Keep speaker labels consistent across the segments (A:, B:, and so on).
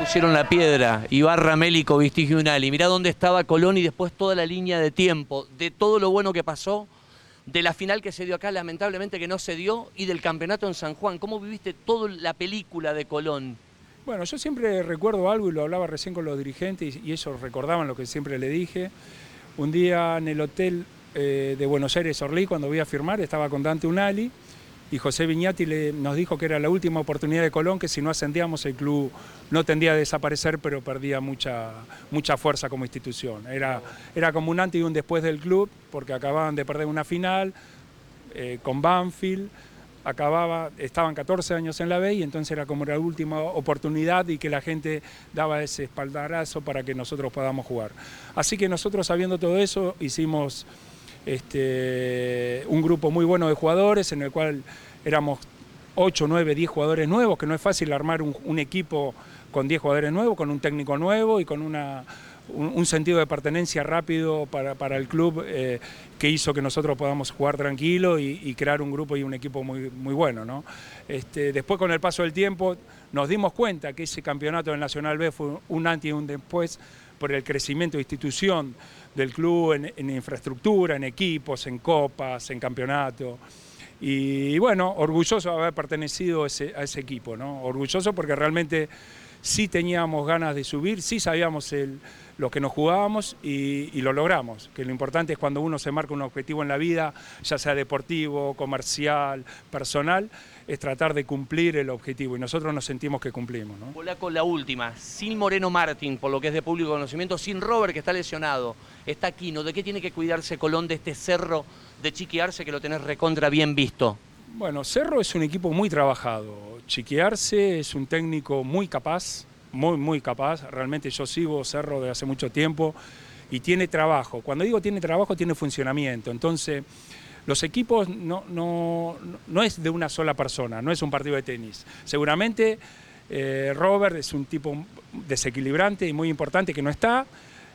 A: pusieron la piedra, Ibarra, Mélico, Vistigio y. Mirá dónde estaba Colón y después toda la línea de tiempo, de todo lo bueno que pasó, de la final que se dio acá, lamentablemente que no se dio, y del campeonato en San Juan. ¿Cómo viviste toda la película de Colón?
B: Bueno, yo siempre recuerdo algo y lo hablaba recién con los dirigentes y ellos recordaban lo que siempre le dije. Un día en el hotel eh, de Buenos Aires, Orlí, cuando voy a firmar, estaba con Dante Unali y José Viñati le, nos dijo que era la última oportunidad de Colón, que si no ascendíamos el club no tendría a desaparecer, pero perdía mucha, mucha fuerza como institución. Era, era como un antes y un después del club, porque acababan de perder una final eh, con Banfield, acababa, estaban 14 años en la B y entonces era como la última oportunidad y que la gente daba ese espaldarazo para que nosotros podamos jugar. Así que nosotros sabiendo todo eso hicimos este, un grupo muy bueno de jugadores en el cual éramos 8, 9, 10 jugadores nuevos, que no es fácil armar un, equipo con 10 jugadores nuevos, con un técnico nuevo y con una, un, sentido de pertenencia rápido para, el club eh, que hizo que nosotros podamos jugar tranquilo y, crear un grupo y un equipo muy, muy bueno. ¿no? Este, después con el paso del tiempo nos dimos cuenta que ese campeonato del Nacional B fue un antes y un después por el crecimiento de institución del club en, infraestructura, en equipos, en copas, en campeonato. Y, bueno, orgulloso de haber pertenecido ese, a ese equipo, ¿no? Orgulloso porque realmente sí teníamos ganas de subir, sí sabíamos lo que nos jugábamos y, lo logramos. Que lo importante es cuando uno se marca un objetivo en la vida, ya sea deportivo, comercial, personal, es tratar de cumplir el objetivo y nosotros nos sentimos que cumplimos. ¿no?
A: La última, sin Moreno Martín, por lo que es de público conocimiento, sin Robert que está lesionado, está Aquino, ¿de qué tiene que cuidarse Colón de este cerro de Chiquiarse que lo tenés recontra bien visto?
B: Bueno, Cerro es un equipo muy trabajado. Chiquearse es un técnico muy capaz, muy, muy capaz. Realmente yo sigo Cerro de hace mucho tiempo y tiene trabajo. Cuando digo tiene trabajo, tiene funcionamiento. Entonces, los equipos no, no, no es de una sola persona, no es un partido de tenis. Seguramente eh, Robert es un tipo desequilibrante y muy importante que no está.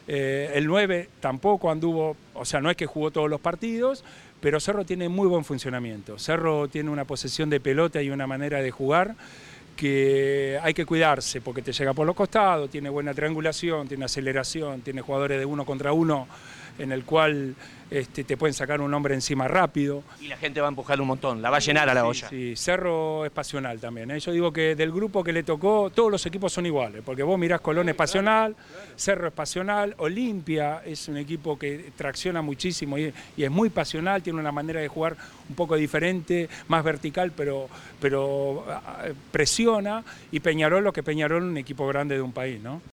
B: Eh, el 9 tampoco anduvo, o sea, no es que jugó todos los partidos, pero Cerro tiene muy buen funcionamiento. Cerro tiene una posesión de pelota y una manera de jugar que hay que cuidarse porque te llega por los costados, tiene buena triangulación, tiene aceleración, tiene jugadores de uno contra uno en el cual este, te pueden sacar un hombre encima rápido.
A: Y la gente va a empujar un montón, la va a llenar a la olla.
B: Sí, Cerro es pasional también. ¿eh? Yo digo que del grupo que le tocó, todos los equipos son iguales, porque vos mirás Colón es pasional, Cerro es pasional, Olimpia es un equipo que tracciona muchísimo y, es muy pasional, tiene una manera de jugar un poco diferente, más vertical, pero, pero ah, presiona, y Peñarol, lo que Peñarol es un equipo grande de un país, ¿no?